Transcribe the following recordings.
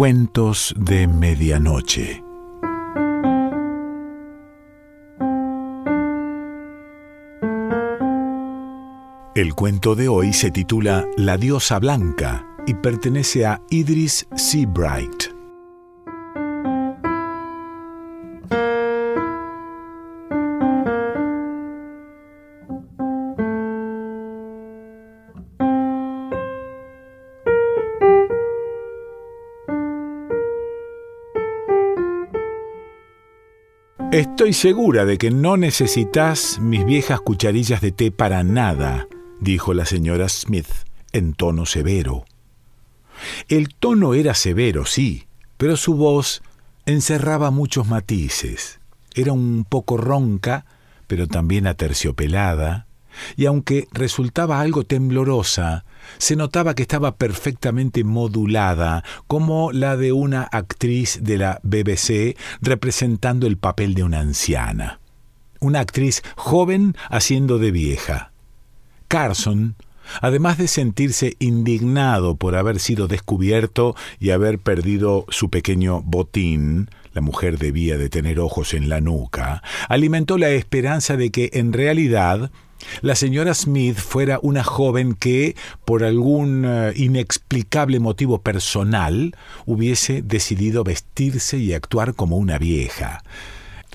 Cuentos de Medianoche. El cuento de hoy se titula La diosa blanca y pertenece a Idris Seabright. Estoy segura de que no necesitas mis viejas cucharillas de té para nada, dijo la señora Smith en tono severo. El tono era severo, sí, pero su voz encerraba muchos matices. Era un poco ronca, pero también aterciopelada, y aunque resultaba algo temblorosa, se notaba que estaba perfectamente modulada, como la de una actriz de la BBC representando el papel de una anciana. Una actriz joven haciendo de vieja. Carson, además de sentirse indignado por haber sido descubierto y haber perdido su pequeño botín, la mujer debía de tener ojos en la nuca, alimentó la esperanza de que en realidad la señora Smith fuera una joven que, por algún eh, inexplicable motivo personal, hubiese decidido vestirse y actuar como una vieja.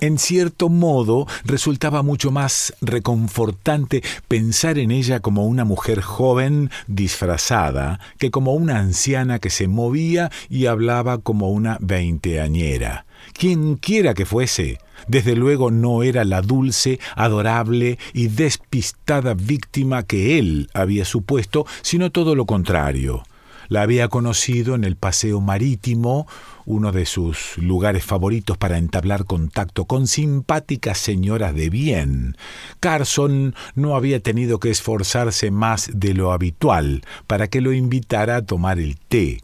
En cierto modo, resultaba mucho más reconfortante pensar en ella como una mujer joven disfrazada que como una anciana que se movía y hablaba como una veinteañera. Quien quiera que fuese, desde luego no era la dulce, adorable y despistada víctima que él había supuesto, sino todo lo contrario. La había conocido en el paseo marítimo, uno de sus lugares favoritos para entablar contacto con simpáticas señoras de bien. Carson no había tenido que esforzarse más de lo habitual para que lo invitara a tomar el té.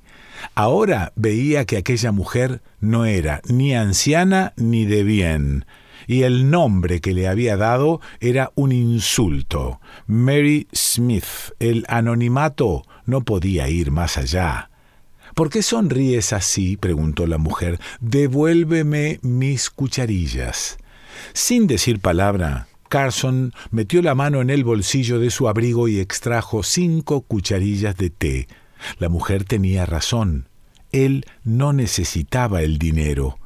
Ahora veía que aquella mujer no era ni anciana ni de bien, y el nombre que le había dado era un insulto. Mary Smith. El anonimato no podía ir más allá. ¿Por qué sonríes así? preguntó la mujer. Devuélveme mis cucharillas. Sin decir palabra, Carson metió la mano en el bolsillo de su abrigo y extrajo cinco cucharillas de té. La mujer tenía razón. Él no necesitaba el dinero.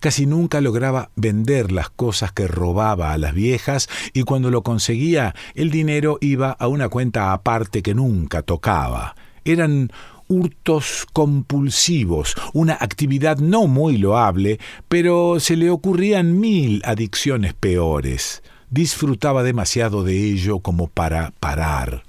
Casi nunca lograba vender las cosas que robaba a las viejas y cuando lo conseguía el dinero iba a una cuenta aparte que nunca tocaba. Eran hurtos compulsivos, una actividad no muy loable, pero se le ocurrían mil adicciones peores. Disfrutaba demasiado de ello como para parar.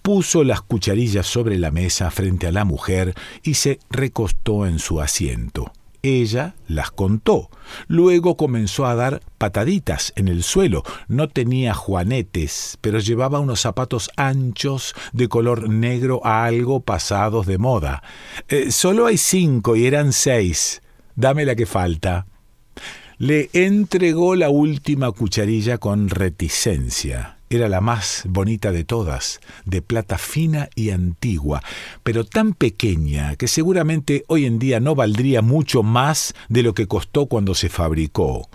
Puso las cucharillas sobre la mesa frente a la mujer y se recostó en su asiento. Ella las contó. Luego comenzó a dar pataditas en el suelo. No tenía juanetes, pero llevaba unos zapatos anchos de color negro algo pasados de moda. Eh, solo hay cinco y eran seis. Dame la que falta. Le entregó la última cucharilla con reticencia. Era la más bonita de todas, de plata fina y antigua, pero tan pequeña que seguramente hoy en día no valdría mucho más de lo que costó cuando se fabricó.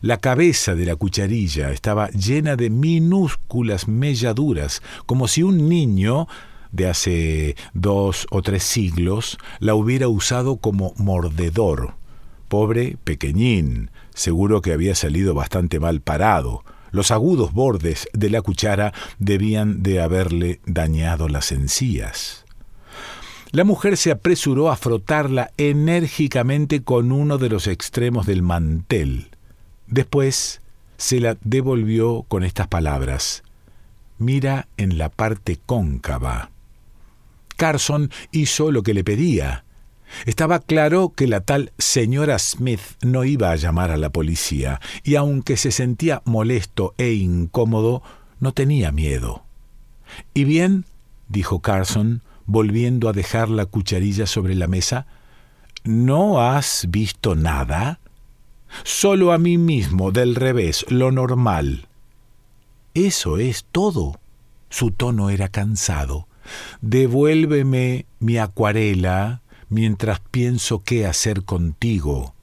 La cabeza de la cucharilla estaba llena de minúsculas melladuras, como si un niño de hace dos o tres siglos la hubiera usado como mordedor. Pobre pequeñín, seguro que había salido bastante mal parado. Los agudos bordes de la cuchara debían de haberle dañado las encías. La mujer se apresuró a frotarla enérgicamente con uno de los extremos del mantel. Después se la devolvió con estas palabras. Mira en la parte cóncava. Carson hizo lo que le pedía. Estaba claro que la tal señora Smith no iba a llamar a la policía, y aunque se sentía molesto e incómodo, no tenía miedo. ¿Y bien? dijo Carson, volviendo a dejar la cucharilla sobre la mesa. ¿No has visto nada? Solo a mí mismo, del revés, lo normal. Eso es todo. Su tono era cansado. Devuélveme mi acuarela, mientras pienso qué hacer contigo,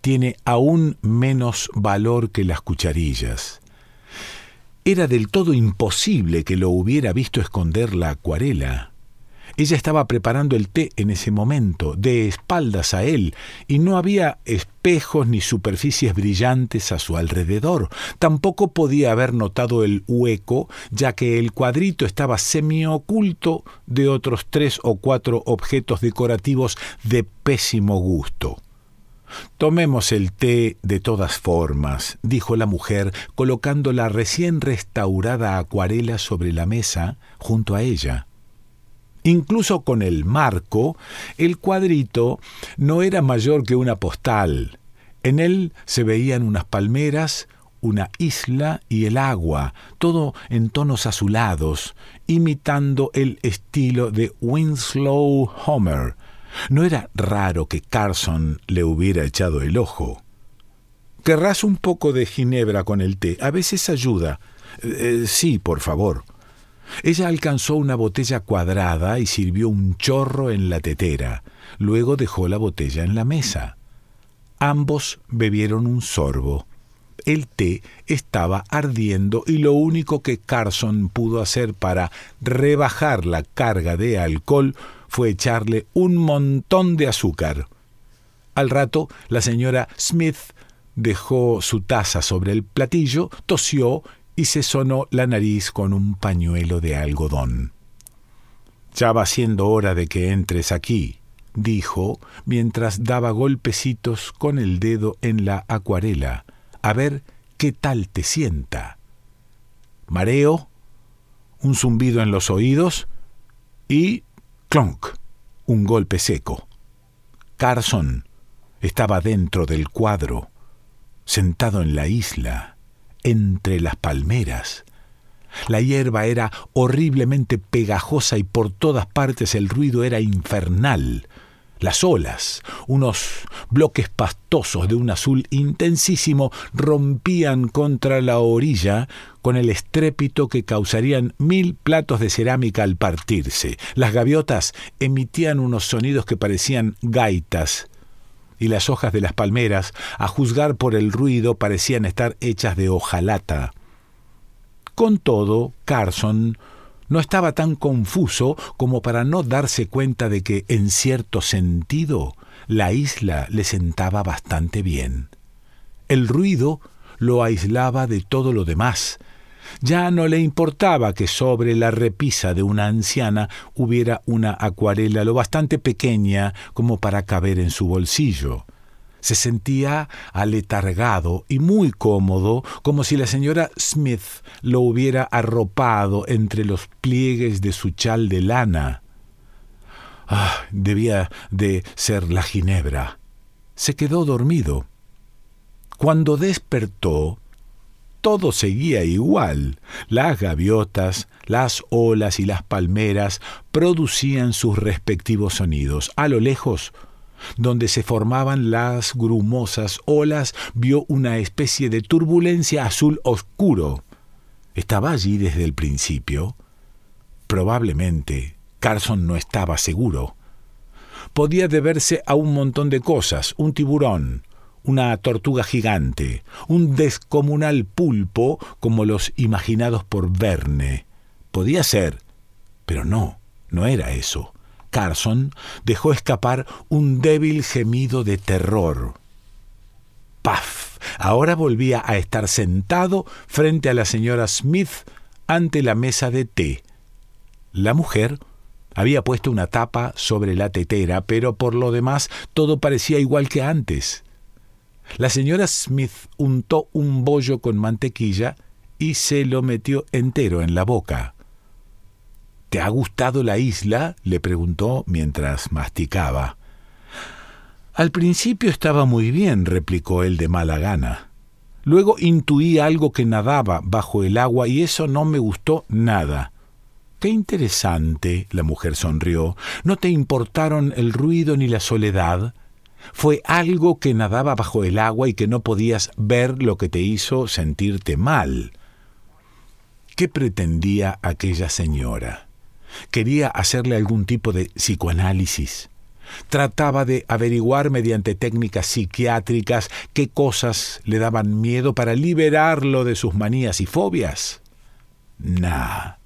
tiene aún menos valor que las cucharillas. Era del todo imposible que lo hubiera visto esconder la acuarela. Ella estaba preparando el té en ese momento, de espaldas a él, y no había espejos ni superficies brillantes a su alrededor. Tampoco podía haber notado el hueco, ya que el cuadrito estaba semioculto de otros tres o cuatro objetos decorativos de pésimo gusto. Tomemos el té de todas formas, dijo la mujer, colocando la recién restaurada acuarela sobre la mesa junto a ella. Incluso con el marco, el cuadrito no era mayor que una postal. En él se veían unas palmeras, una isla y el agua, todo en tonos azulados, imitando el estilo de Winslow Homer. No era raro que Carson le hubiera echado el ojo. ¿Querrás un poco de ginebra con el té? A veces ayuda. Eh, sí, por favor. Ella alcanzó una botella cuadrada y sirvió un chorro en la tetera. Luego dejó la botella en la mesa. Ambos bebieron un sorbo. El té estaba ardiendo y lo único que Carson pudo hacer para rebajar la carga de alcohol fue echarle un montón de azúcar. Al rato, la señora Smith dejó su taza sobre el platillo, tosió y se sonó la nariz con un pañuelo de algodón. Ya va siendo hora de que entres aquí, dijo, mientras daba golpecitos con el dedo en la acuarela, a ver qué tal te sienta. Mareo, un zumbido en los oídos y clonk, un golpe seco. Carson estaba dentro del cuadro, sentado en la isla entre las palmeras. La hierba era horriblemente pegajosa y por todas partes el ruido era infernal. Las olas, unos bloques pastosos de un azul intensísimo, rompían contra la orilla con el estrépito que causarían mil platos de cerámica al partirse. Las gaviotas emitían unos sonidos que parecían gaitas y las hojas de las palmeras, a juzgar por el ruido, parecían estar hechas de hojalata. Con todo, Carson no estaba tan confuso como para no darse cuenta de que, en cierto sentido, la isla le sentaba bastante bien. El ruido lo aislaba de todo lo demás, ya no le importaba que sobre la repisa de una anciana hubiera una acuarela lo bastante pequeña como para caber en su bolsillo. Se sentía aletargado y muy cómodo, como si la señora Smith lo hubiera arropado entre los pliegues de su chal de lana. Ah, debía de ser la ginebra. Se quedó dormido. Cuando despertó, todo seguía igual. Las gaviotas, las olas y las palmeras producían sus respectivos sonidos. A lo lejos, donde se formaban las grumosas olas, vio una especie de turbulencia azul oscuro. ¿Estaba allí desde el principio? Probablemente. Carson no estaba seguro. Podía deberse a un montón de cosas, un tiburón, una tortuga gigante, un descomunal pulpo como los imaginados por Verne. Podía ser, pero no, no era eso. Carson dejó escapar un débil gemido de terror. ¡Paf! Ahora volvía a estar sentado frente a la señora Smith ante la mesa de té. La mujer había puesto una tapa sobre la tetera, pero por lo demás todo parecía igual que antes. La señora Smith untó un bollo con mantequilla y se lo metió entero en la boca. ¿Te ha gustado la isla? le preguntó mientras masticaba. Al principio estaba muy bien, replicó él de mala gana. Luego intuí algo que nadaba bajo el agua y eso no me gustó nada. Qué interesante, la mujer sonrió. ¿No te importaron el ruido ni la soledad? Fue algo que nadaba bajo el agua y que no podías ver lo que te hizo sentirte mal. ¿Qué pretendía aquella señora? ¿Quería hacerle algún tipo de psicoanálisis? Trataba de averiguar mediante técnicas psiquiátricas qué cosas le daban miedo para liberarlo de sus manías y fobias. Nah.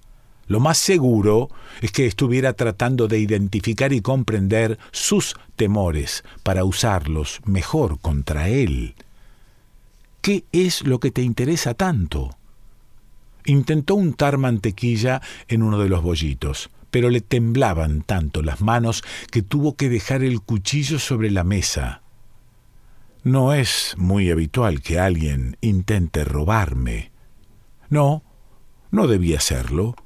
Lo más seguro es que estuviera tratando de identificar y comprender sus temores para usarlos mejor contra él. ¿Qué es lo que te interesa tanto? Intentó untar mantequilla en uno de los bollitos, pero le temblaban tanto las manos que tuvo que dejar el cuchillo sobre la mesa. No es muy habitual que alguien intente robarme. No, no debía serlo.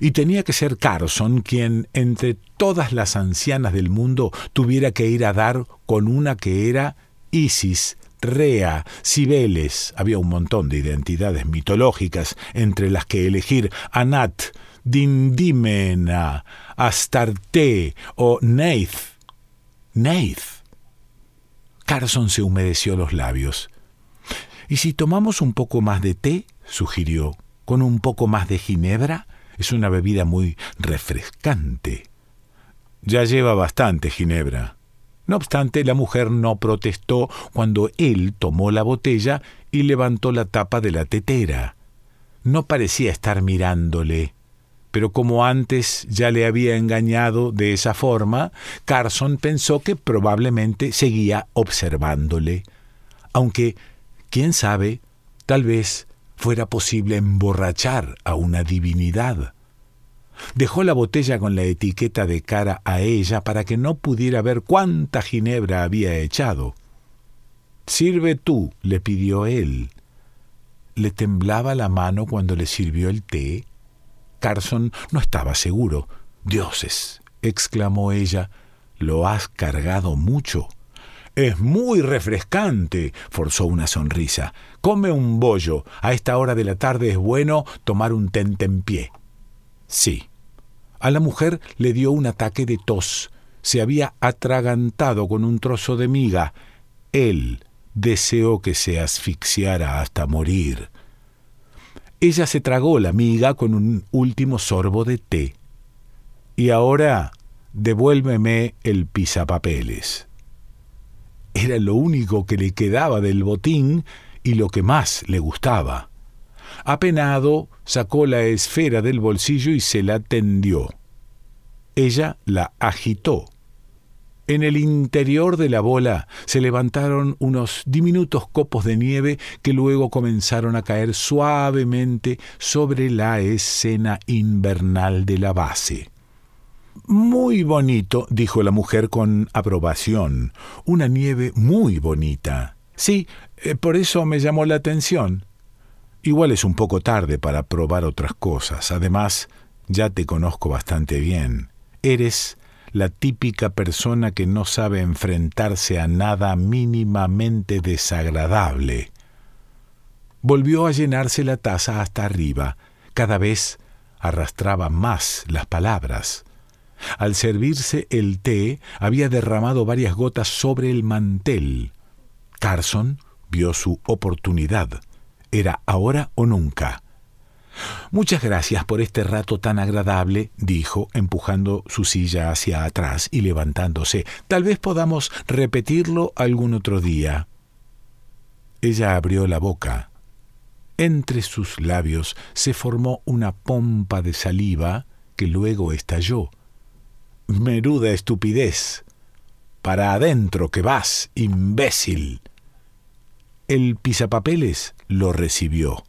Y tenía que ser Carson quien, entre todas las ancianas del mundo, tuviera que ir a dar con una que era Isis, Rea, Cibeles, había un montón de identidades mitológicas entre las que elegir Anat, Dindimena, Astarte o Neith. Neith. Carson se humedeció los labios. ¿Y si tomamos un poco más de té? sugirió, con un poco más de ginebra. Es una bebida muy refrescante. Ya lleva bastante ginebra. No obstante, la mujer no protestó cuando él tomó la botella y levantó la tapa de la tetera. No parecía estar mirándole. Pero como antes ya le había engañado de esa forma, Carson pensó que probablemente seguía observándole. Aunque, quién sabe, tal vez fuera posible emborrachar a una divinidad. Dejó la botella con la etiqueta de cara a ella para que no pudiera ver cuánta ginebra había echado. Sirve tú, le pidió él. Le temblaba la mano cuando le sirvió el té. Carson no estaba seguro. Dioses, exclamó ella, lo has cargado mucho. Es muy refrescante, forzó una sonrisa. Come un bollo. A esta hora de la tarde es bueno tomar un tentempié. Sí, a la mujer le dio un ataque de tos. Se había atragantado con un trozo de miga. Él deseó que se asfixiara hasta morir. Ella se tragó la miga con un último sorbo de té. Y ahora devuélveme el pisapapeles. Era lo único que le quedaba del botín y lo que más le gustaba. Apenado, sacó la esfera del bolsillo y se la tendió. Ella la agitó. En el interior de la bola se levantaron unos diminutos copos de nieve que luego comenzaron a caer suavemente sobre la escena invernal de la base. Muy bonito, dijo la mujer con aprobación. Una nieve muy bonita. Sí, eh, por eso me llamó la atención. Igual es un poco tarde para probar otras cosas. Además, ya te conozco bastante bien. Eres la típica persona que no sabe enfrentarse a nada mínimamente desagradable. Volvió a llenarse la taza hasta arriba. Cada vez arrastraba más las palabras. Al servirse el té, había derramado varias gotas sobre el mantel. Carson vio su oportunidad. Era ahora o nunca. Muchas gracias por este rato tan agradable, dijo, empujando su silla hacia atrás y levantándose. Tal vez podamos repetirlo algún otro día. Ella abrió la boca. Entre sus labios se formó una pompa de saliva que luego estalló. Meruda estupidez. Para adentro que vas, imbécil. El pisapapeles lo recibió.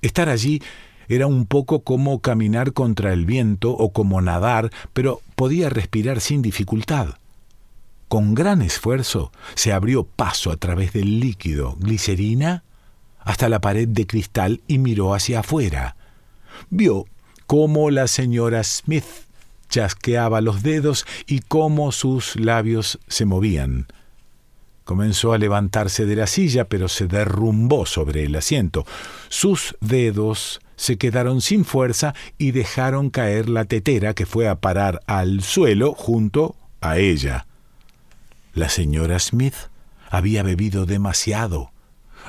Estar allí era un poco como caminar contra el viento o como nadar, pero podía respirar sin dificultad. Con gran esfuerzo se abrió paso a través del líquido glicerina hasta la pared de cristal y miró hacia afuera. Vio cómo la señora Smith chasqueaba los dedos y cómo sus labios se movían. Comenzó a levantarse de la silla, pero se derrumbó sobre el asiento. Sus dedos se quedaron sin fuerza y dejaron caer la tetera que fue a parar al suelo junto a ella. La señora Smith había bebido demasiado.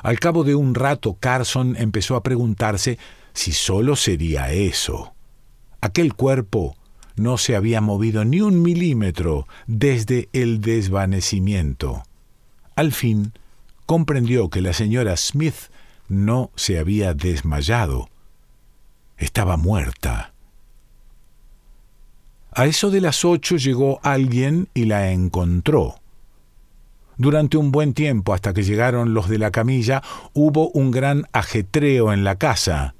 Al cabo de un rato Carson empezó a preguntarse si solo sería eso. Aquel cuerpo no se había movido ni un milímetro desde el desvanecimiento. Al fin, comprendió que la señora Smith no se había desmayado. Estaba muerta. A eso de las ocho llegó alguien y la encontró. Durante un buen tiempo, hasta que llegaron los de la camilla, hubo un gran ajetreo en la casa.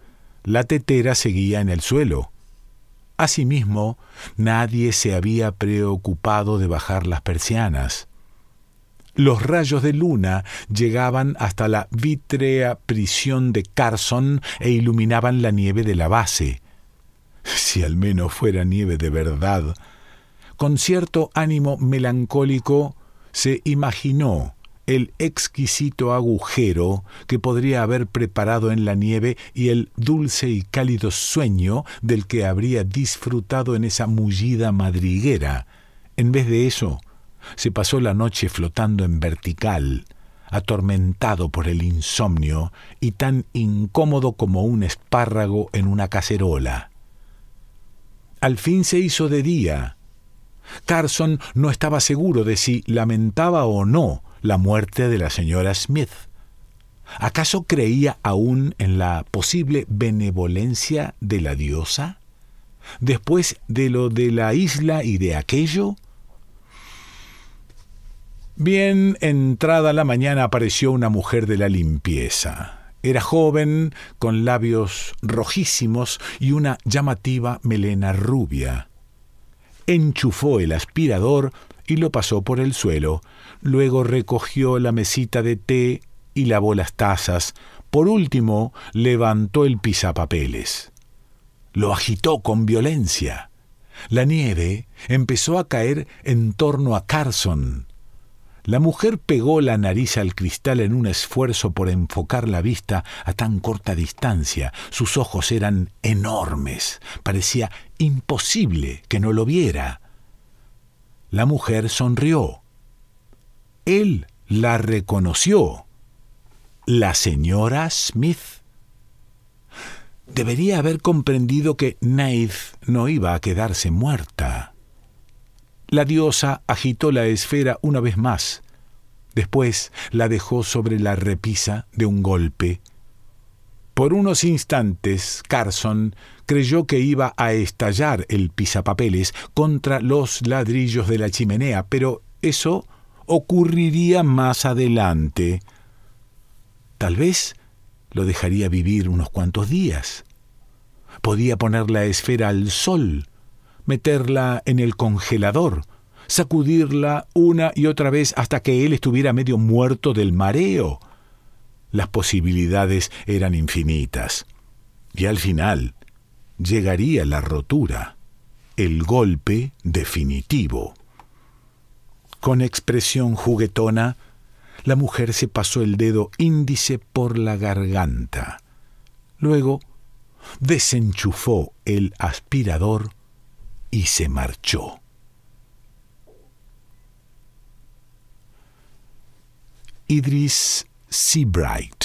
La tetera seguía en el suelo. Asimismo, nadie se había preocupado de bajar las persianas. Los rayos de luna llegaban hasta la vítrea prisión de Carson e iluminaban la nieve de la base. Si al menos fuera nieve de verdad. Con cierto ánimo melancólico, se imaginó el exquisito agujero que podría haber preparado en la nieve y el dulce y cálido sueño del que habría disfrutado en esa mullida madriguera. En vez de eso, se pasó la noche flotando en vertical, atormentado por el insomnio y tan incómodo como un espárrago en una cacerola. Al fin se hizo de día, Carson no estaba seguro de si lamentaba o no la muerte de la señora Smith. ¿Acaso creía aún en la posible benevolencia de la diosa? Después de lo de la isla y de aquello, Bien entrada la mañana apareció una mujer de la limpieza. Era joven, con labios rojísimos y una llamativa melena rubia enchufó el aspirador y lo pasó por el suelo, luego recogió la mesita de té y lavó las tazas, por último levantó el pisapapeles. Lo agitó con violencia. La nieve empezó a caer en torno a Carson, la mujer pegó la nariz al cristal en un esfuerzo por enfocar la vista a tan corta distancia. Sus ojos eran enormes. Parecía imposible que no lo viera. La mujer sonrió. Él la reconoció. La señora Smith. Debería haber comprendido que Naith no iba a quedarse muerta. La diosa agitó la esfera una vez más. Después la dejó sobre la repisa de un golpe. Por unos instantes, Carson creyó que iba a estallar el pisapapeles contra los ladrillos de la chimenea, pero eso ocurriría más adelante. Tal vez lo dejaría vivir unos cuantos días. Podía poner la esfera al sol meterla en el congelador, sacudirla una y otra vez hasta que él estuviera medio muerto del mareo. Las posibilidades eran infinitas. Y al final llegaría la rotura, el golpe definitivo. Con expresión juguetona, la mujer se pasó el dedo índice por la garganta. Luego desenchufó el aspirador y se marchó. Idris Seabright